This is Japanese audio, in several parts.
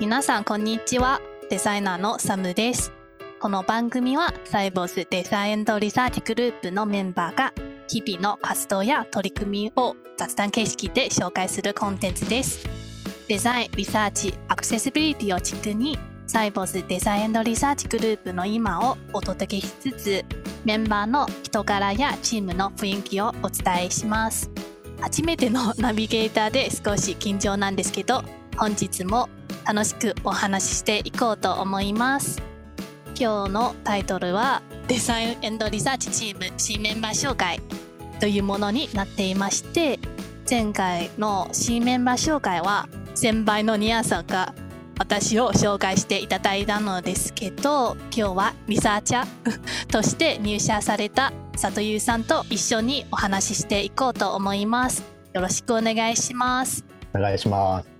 皆さんこんにちは。デザイナーのサムです。この番組はサイボウズデザインリサーチグループのメンバーが日々の活動や取り組みを雑談形式で紹介するコンテンツです。デザインリサーチアクセシビリティを軸にサイボウズデザインリサーチグループの今をお届けしつつメンバーの人柄やチームの雰囲気をお伝えします。初めてのナビゲーターで少し緊張なんですけど本日も楽しくお話ししていこうと思います。今日のタイトルはデザインリサーチチーム新メンバー紹介というものになっていまして前回の新メンバー紹介は先輩のニアさんが私を紹介していただいたのですけど今日はリサーチャー として入社された里優さんと一緒にお話ししていこうと思います。よろしくお願いします。お願いします。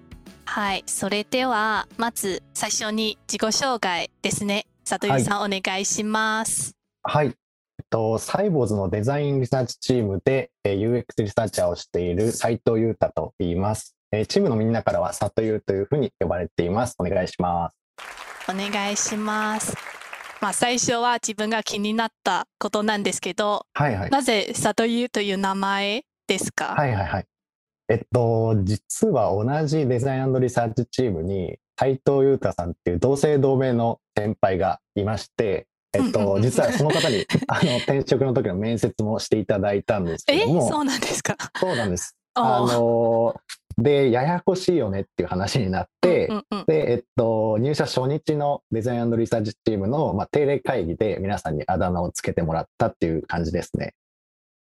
はいそれではまず最初に自己紹介ですね里優さん、はい、お願いしますはいえっと、サイボーズのデザインリサーチチームで UX リサーチャーをしている斉藤裕太と言います。チームのみんなからは里優というふうに呼ばれています。お願いします。お願いします。まあ、最初は自分が気になったことなんですけど、はいはい、なぜ里優という名前ですか？はいはいはい。えっと、実は同じデザインリサーチチームに斉藤裕太さんっていう同姓同名の先輩がいまして、えっと、実はその方に あの転職の時の面接もしていただいたんですけども。えそうなんですか？そうなんです。あので、ややこしいよねっていう話になって、うんうんうん、で、えっと、入社初日のデザインリサーチチームの、まあ、定例会議で皆さんにあだ名をつけてもらったっていう感じですね。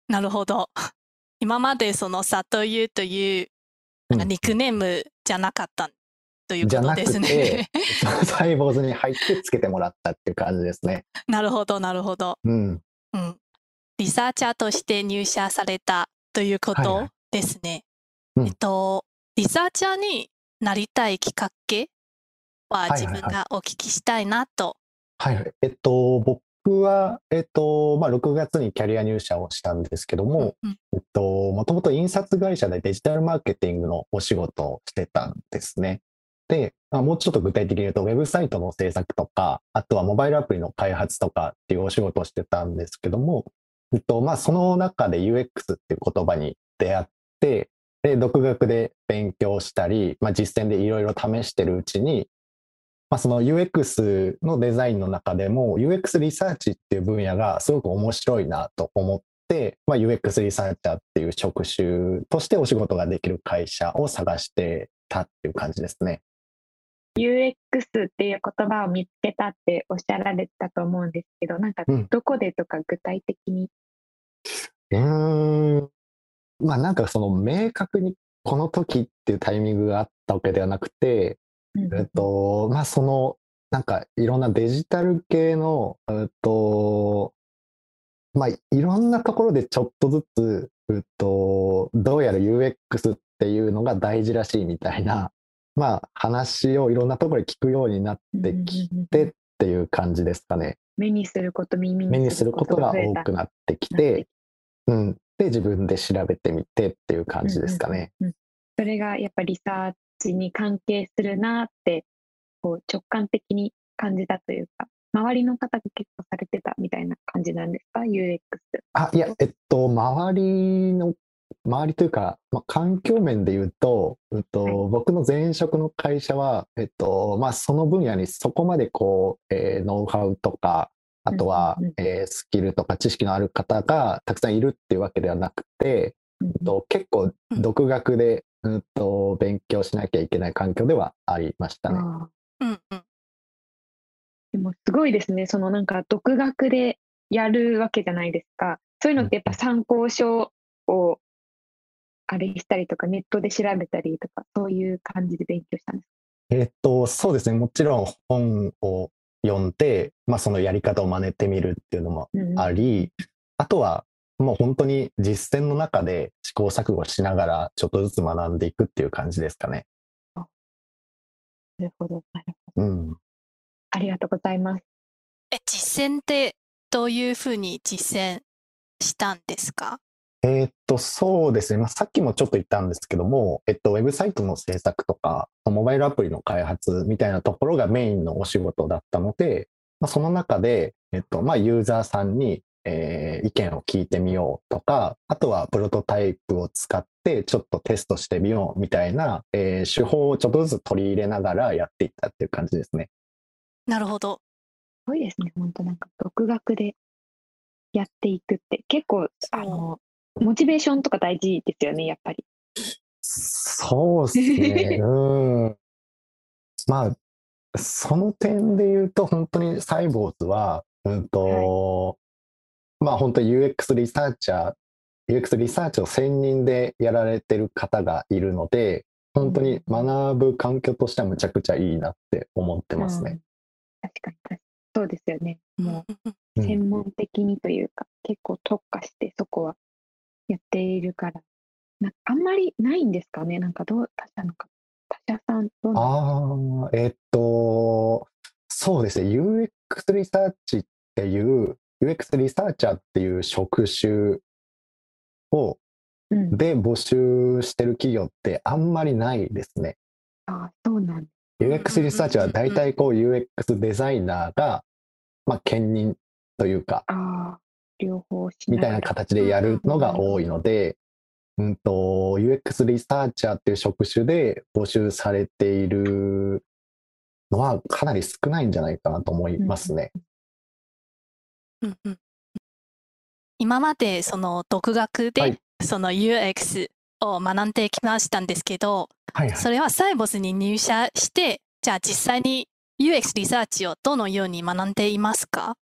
なるほど。今までその里湯というなんかニックネームじゃなかったということですね。サイボーズに入ってつけてもらったっていう感じですね。なるほど、なるほど。うん。うん。リサーチャーとして入社されたということですね。はいはい、えっと、リサーチャーになりたいきっかけは自分がお聞きしたいなと。はい、はい、えっと、僕は、えっと、まあ、6月にキャリア入社をしたんですけども、うん、えっと、もともと印刷会社でデジタルマーケティングのお仕事をしてたんですね。で、まあ、もうちょっと具体的に言うと、ウェブサイトの制作とか、あとはモバイルアプリの開発とかっていうお仕事をしてたんですけども、えっと、まあ、その中で UX っていう言葉に出会って、で、独学で勉強したり、まあ、実践でいろいろ試してるうちに、まあ、その UX のデザインの中でも UX リサーチっていう分野がすごく面白いなと思って、まあ、UX リサーチャーっていう職種としてお仕事ができる会社を探してたっていう感じですね。UX っていう言葉を見つけたっておっしゃられたと思うんですけど、なんかどこでとか具体的に、うん、うん。まあなんかその明確にこの時っていうタイミングがあったわけではなくて、えっと、まあその、なんかいろんなデジタル系の、えっと、まあいろんなところでちょっとずつ、えっと、どうやら UX っていうのが大事らしいみたいな、まあ話をいろんなところで聞くようになってきてっていう感じですかね。目にすること、耳にすることが多くなってきて、うん。で、自分で調べてみてっていう感じですかね。うんうんうん、それがやっぱりリサーチに関係するなって、こう直感的に感じたというか、周りの方が結構されてたみたいな感じなんですか、UX。あ、いや、えっと、周りの、周りというか、まあ、環境面で言うと、うと、はい、僕の前職の会社は、えっと、まあ、その分野にそこまでこう、えー、ノウハウとか、あとは、えー、スキルとか知識のある方がたくさんいるっていうわけではなくて、うんと結構独学で、うんと勉強しなきゃいけない環境ではありましたね。うんうん、でもすごいですね。そのなんか独学でやるわけじゃないですか。そういうのってやっぱ参考書をあれしたりとか、ネットで調べたりとか、そういう感じで勉強したんですか？えっと、そうですね。もちろん本を読んで、まあ、そのやり方を真似てみるっていうのもあり、うん、あとはもう本当に実践の中で試行錯誤しながらちょっとずつ学んでいくっていう感じですかね。なるほど、なるほど。うん。ありがとうございます。え、実践ってどういうふうに実践したんですか？えーっと、そうですね。まあ、さっきもちょっと言ったんですけども、えっと、ウェブサイトの制作とか、モバイルアプリの開発みたいなところがメインのお仕事だったので、まあ、その中で、えっと、まあ、ユーザーさんに、えー意見を聞いてみようとか、あとはプロトタイプを使ってちょっとテストしてみようみたいな、えー手法をちょっとずつ取り入れながらやっていったっていう感じですね。なるほど。すごいですね。本当なんか独学でやっていくって結構あのモチベーションとか大事ですよね、やっぱり。そうですね。うん。まあ、その点で言うと、本当にサイボーズは、うんと、まあ本当に UX リサーチャー、UX リサーチを専任でやられてる方がいるので、本当に学ぶ環境としてはむちゃくちゃいいなって思ってますね。うん確かに確かに。そうですよね。もうんううん専門的にというか、結構特化してそこはやっているから、なあんまりないんですかね。なんかどう、他社のか、他社さんどうなんああ、えっと、そうですね。UX リサーチっていう、UX リサーチャーっていう職種を、うん、で募集してる企業ってあんまりないですね。あそうなんだ。UX リサーチは大体こう UX デザイナーが、まあ、兼任というか、両方しみたいな形でやるのが多いので、うんと、UX リサーチャーっていう職種で募集されているのはかなり少ないんじゃないかなと思いますね。うんうん今までその独学はでい。その UX を学んできましたんですけど、はいはい。それはサイボスに入社して、じゃあ実際に UX リサーチをどのように学んでいますか？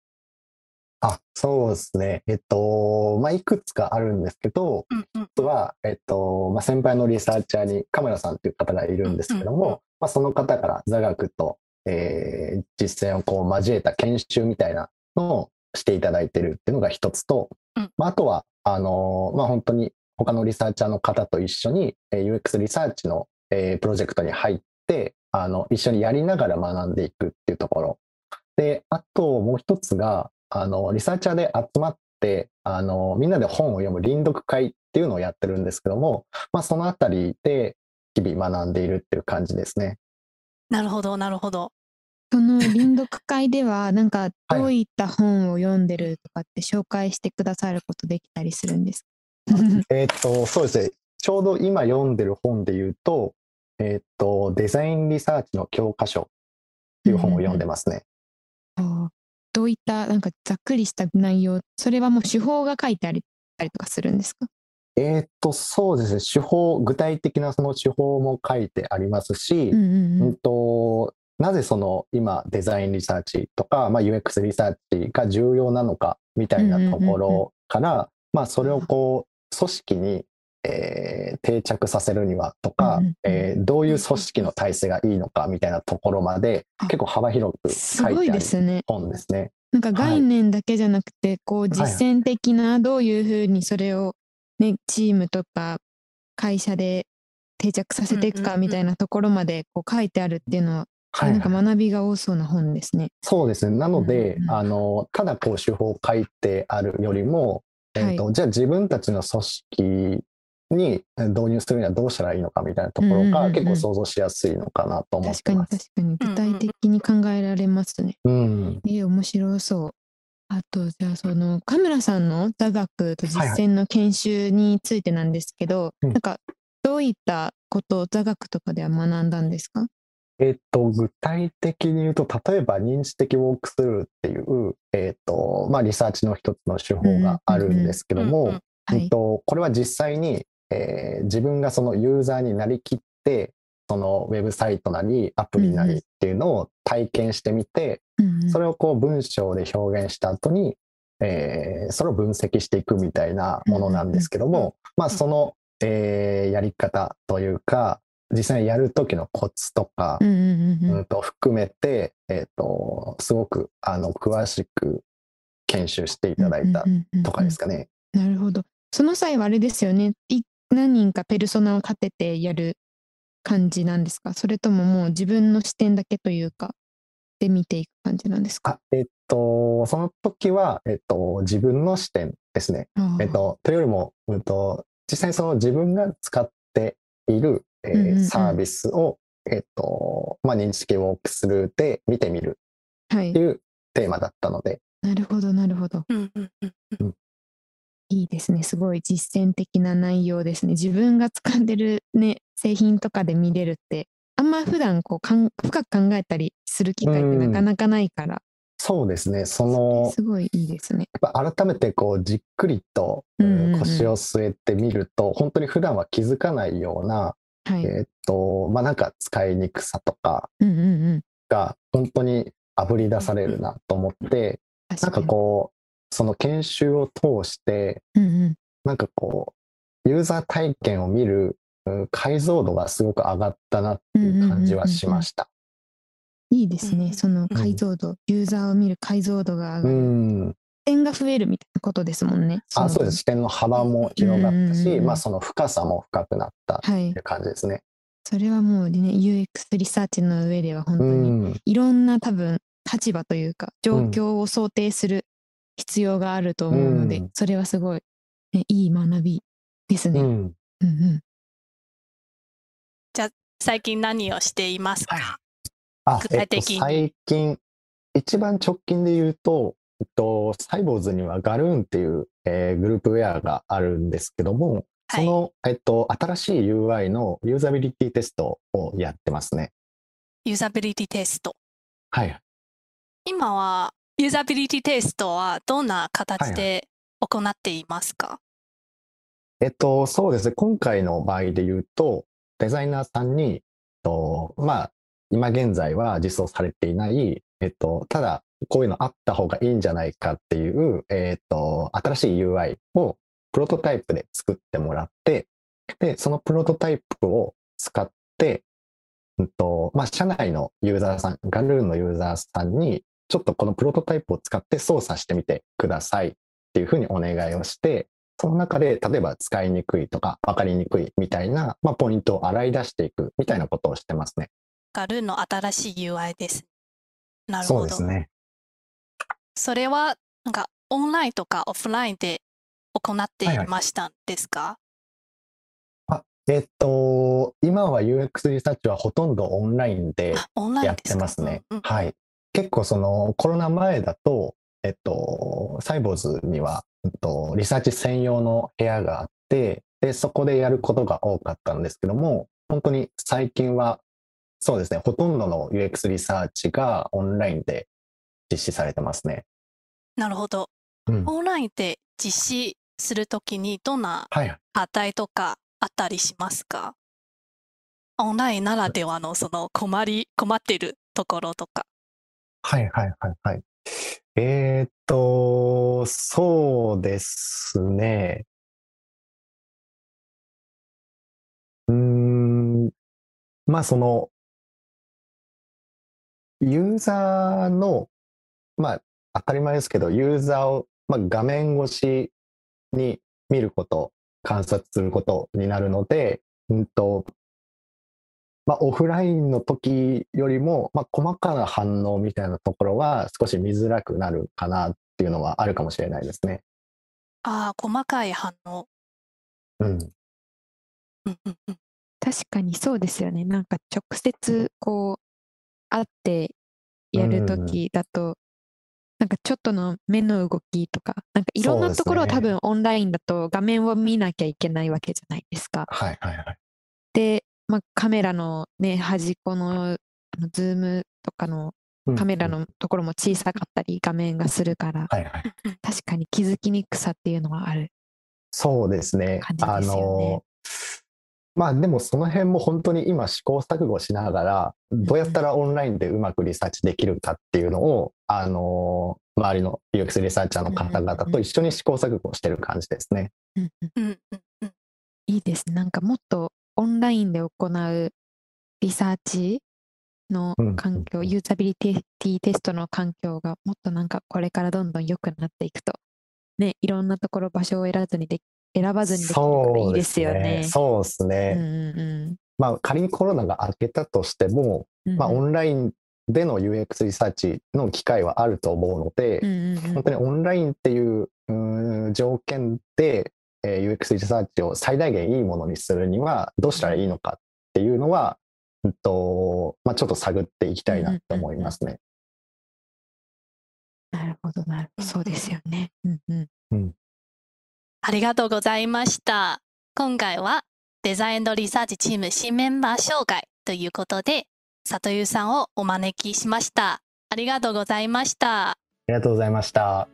あ、そうですね。えっと、まあ、いくつかあるんですけど、うんうん。一つは、えっと、まあ、先輩のリサーチャーにカメラさんっていう方がいるんですけどうんうんうん。も、まあ、その方から座学と、えー実践をこう交えた研修みたいなのをしていただいてるっていうのが一つと、うんまあ、あとは、あのまあ、本当に他のリサーチャーの方と一緒に、えー UX リサーチの、えープロジェクトに入って、あの、一緒にやりながら学んでいくっていうところ。で、あともう一つが、あの、リサーチャーで集まって、あの、みんなで本を読む臨読会っていうのをやってるんですけども、まあ、そのあたりで日々学んでいるっていう感じですね。なるほど、なるほど。その臨読会では、なんかはいどういった本を読んでるとかって紹介してくださることできたりするんですか？えーっと、そうですね。ちょうど今読んでる本で言うと、えーっと、デザインリサーチの教科書っていう本を読んでますね。あーどういった、なんかざっくりした内容、それはもう手法が書いてありたりとかするんですか？えーっと、そうですね。手法、具体的なその手法も書いてありますし、うんうんううんんと、なぜその今デザインリサーチとか、まあ、UX リサーチが重要なのかみたいなところから、まあ、それをこう組織に、えー定着させるにはとか、えーどういう組織の体制がいいのかみたいなところまであ結構幅広くすごい書いてあるですね。本ですね。なんか概念だけじゃなくて、こうはい実践的などういうふうにそれを、ね、チームとか会社で定着させていくかみたいなところまでこう書いてあるっていうのは、はいなんか学びが多そうな本ですね。そうですね。なので、うんうんあの、ただこう手法を書いてあるよりも、えーとじゃあ自分たちの組織に導入するにはどうしたらいいのかみたいなところうんうんうんうんが結構想像しやすいのかなと思っ確かにてます。確かに具体的に考えられますね。うん。えー面白そう。あと、じゃあ、その、カムラさんの座学と実はいはい践の研修についてなんですけど、うんなんか、どういったことを座学とかでは学んだんですか？えっと、具体的に言うと、例えば認知的ウォークスルーっていう、えっと、まあ、リサーチの一つの手法があるんですけどもこれは実際に、えー自分がそのユーザーになりきって、そのウェブサイトなりアプリなりっていうのを体験してみて、それをこう文章で表現した後に、えーそれを分析していくみたいなものなんですけども、まあその、えーやり方というか、実際にやる時のコツとかう、んうんうんうんうんと含めて、えっ、と、すごくあの詳しく研修していただいたうんうんうんうんとかですかね。なるほど。その際はあれですよね。い何人かペルソナを立ててやる感じなんですか？それとももう自分の視点だけというか、で見ていく感じなんですか？あ、えっと、その時は、えっと、自分の視点ですね。えっと、というよりも、うんと、実際にその自分が使っている、えーうんうんうんサービスを、えっと、まあ、認識ウォークスルーで見てみるはいって。いうテーマだったので、なるほど、なるほど。うんうんうんいいですね。すごい実践的な内容ですね。自分が使ってるね、製品とかで見れるって、あんま普段こうかん深く考えたりする機会ってなかなかないから、そうですね、その、すごいいいですね。やっぱ改めてこうじっくりと、うんうんうんうん腰を据えてみると、本当に普段は気づかないような、はい。えっと、まあ、なんか使いにくさとかうんうんうん。が本当にあぶり出されるなと思って、なんか確かに。こう、その研修を通して、うんうん。なんかこう、ユーザー体験を見るうん解像度がすごく上がったなっていう感じはしました。いいですね。うんその解像度、ユーザーを見る解像度が上うがる。ん。点が増えるみたいなことですもんね。あ、そうです。視点の幅も広がったし、まあその深さも深くなったっはいてい。う感じですね。それはもうね、UX リサーチの上では本当うにん。いろんな多分立場というか状況を想定する必要があると思うので、うんそれはすごい、ね、いい学びですね。ううんん。うん最近何をしていますか、あ、具えっと、体的に最近、一番直近で言うと、えっと、サイボーズにはガルーンっていう、えーグループウェアがあるんですけども、その、えっと、新しい UI のユーザビリティテストをやってますね。ユーザビリティテスト。はい。今はユーザビリティテストはどんな形で行っていますか、えっと、そうですね。今回の場合で言うと、デザイナーさんに、えっと、まあ、今現在は実装されていない、えっと、ただ、こういうのあった方がいいんじゃないかっていう、えっと、新しい UI をプロトタイプで作ってもらって、で、そのプロトタイプを使って、うんと、まあ、社内のユーザーさん、ガルーンのユーザーさんに、ちょっとこのプロトタイプを使って操作してみてくださいっていうふうにお願いをして、その中で、例えば使いにくいとか分かりにくいみたいな、まあ、ポイントを洗い出していくみたいなことをしてますね。ガルーの新しい UI です。なるほど。そうですね。それはなんかオンラインとかオフラインで行っていましたんですか、えっと、今は UX リサーチはほとんどオンラインでやってますねうんうん。はい。結構そのコロナ前だと、えっと、サイボーズには、えっと、リサーチ専用の部屋があって、で、そこでやることが多かったんですけども、本当に最近は、そうですね、ほとんどの UX リサーチがオンラインで実施されてますね。なるほど。うん。オンラインで実施するときにどんなはい。課題とかあったりしますか？オンラインならではのその困り、困っているところとか。はいはいはいはい。えーっと、そうですね。うーん、まあその、ユーザーの、まあ当たり前ですけど、ユーザーを、まあ、画面越しに見ること、観察することになるので、うんと、まあ、オフラインの時よりも、まあ、細かな反応みたいなところは少し見づらくなるかなっていうのはあるかもしれないですね。ああ、細かい反応。うん。うんうんうん。確かにそうですよね。なんか直接こう会ってやるときだと、なんかちょっとの目の動きとか、なんかいろんなところを多分オンラインだと画面を見なきゃいけないわけじゃないですか。はいはいはい。で、まあ、カメラのね、端っこのあのズームとかのうんカメラうんのところも小さかったり画面がするから、はいはい。確かに気づきにくさっていうのはある。そうですね。感じですよねの、まあでもその辺も本当に今試行錯誤しながら、どうやったらオンラインでうまくリサーチできるかっていうのを、あの、周りの UX リサーチャーの方々と一緒に試行錯誤してる感じですね。うんうんうんうんうん。いいですね。なんかもっとオンラインで行うリサーチのうん環境、うんユーザビリティテストの環境がもっとなんかこれからどんどん良くなっていくと、ね、いろんなところ場所を選ばずにで選ばずにできるいいですよね。そうですうんね。うんうんまあ仮にコロナが明けたとしても、うんうんまあオンラインでの UX リサーチの機会はあると思うので、うんうんうん本当にオンラインっていう条件で、えー UX リサーチを最大限いいものにするにはどうしたらいいのかっていうのは、うんとまあ、ちょっと探っていきたいなって思いますね。なるほど、なるほど。そうですよね。うんうん。ありがとうございました。今回はデザインリサーチチーム新メンバー紹介ということで、里優さんをお招きしました。ありがとうございました。ありがとうございました。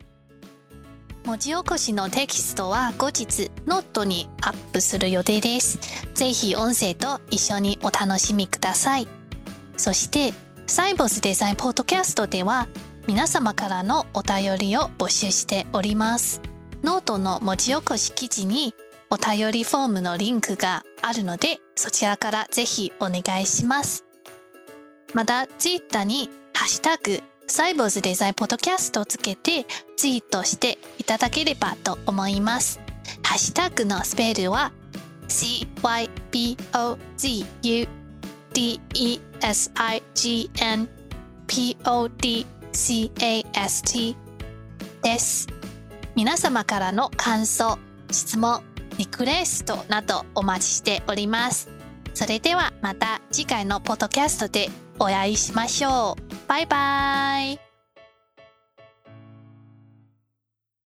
文字起こしのテキストは後日ノートにアップする予定です。ぜひ音声と一緒にお楽しみください。そして、サイボウズデザインポッドキャストでは皆様からのお便りを募集しております。ノートの文字起こし記事にお便りフォームのリンクがあるので、そちらからぜひお願いします。また、ツイッターにハッシュタグサイボウズデザインポッドキャストをつけてツイートしていただければと思います。ハッシュタグのスペルは CYBOZUDESIGN PODCAST です。皆様からの感想、質問、リクエストなどお待ちしております。それではまた次回のポッドキャストでお会いしましょう。バイバイ。